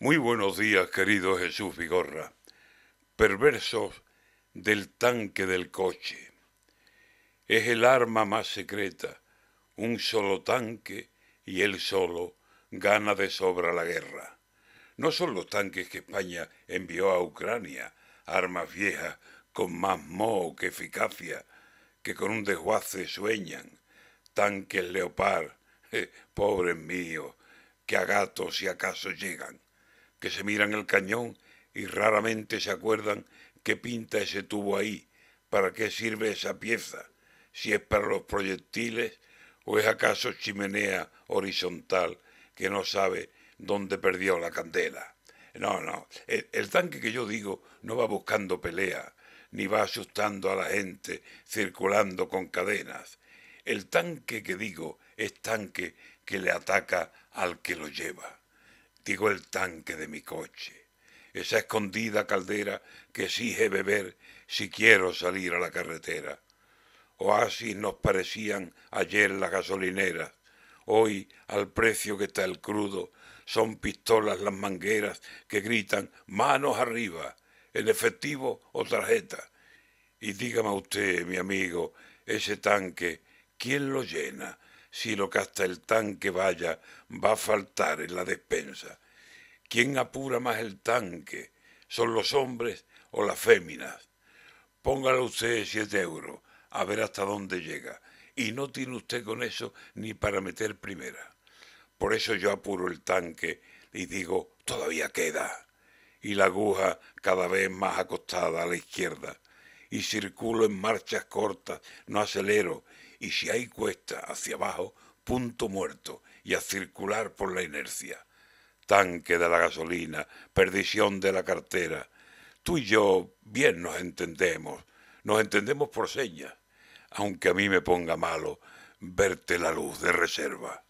Muy buenos días, querido Jesús Vigorra. Perversos del tanque del coche. Es el arma más secreta. Un solo tanque y él solo gana de sobra la guerra. No son los tanques que España envió a Ucrania, armas viejas con más moho que eficacia, que con un desguace sueñan. Tanques leopard, pobres míos, que a gatos si acaso llegan que se miran el cañón y raramente se acuerdan qué pinta ese tubo ahí, para qué sirve esa pieza, si es para los proyectiles o es acaso chimenea horizontal que no sabe dónde perdió la candela. No, no, el, tanque que yo digo no va buscando pelea, ni va asustando a la gente circulando con cadenas. El tanque que digo es tanque que le ataca al que lo lleva digo el tanque de mi coche, esa escondida caldera que exige beber si quiero salir a la carretera. Oasis nos parecían ayer las gasolineras, hoy al precio que está el crudo, son pistolas las mangueras que gritan manos arriba, en efectivo o tarjeta. Y dígame usted, mi amigo, ese tanque, ¿quién lo llena? Si lo que hasta el tanque vaya va a faltar en la despensa. ¿Quién apura más el tanque? ¿Son los hombres o las féminas? Póngale usted siete euros, a ver hasta dónde llega. Y no tiene usted con eso ni para meter primera. Por eso yo apuro el tanque y digo, todavía queda. Y la aguja cada vez más acostada a la izquierda. Y circulo en marchas cortas, no acelero, y si hay cuesta hacia abajo, punto muerto y a circular por la inercia. Tanque de la gasolina, perdición de la cartera. Tú y yo bien nos entendemos, nos entendemos por señas, aunque a mí me ponga malo verte la luz de reserva.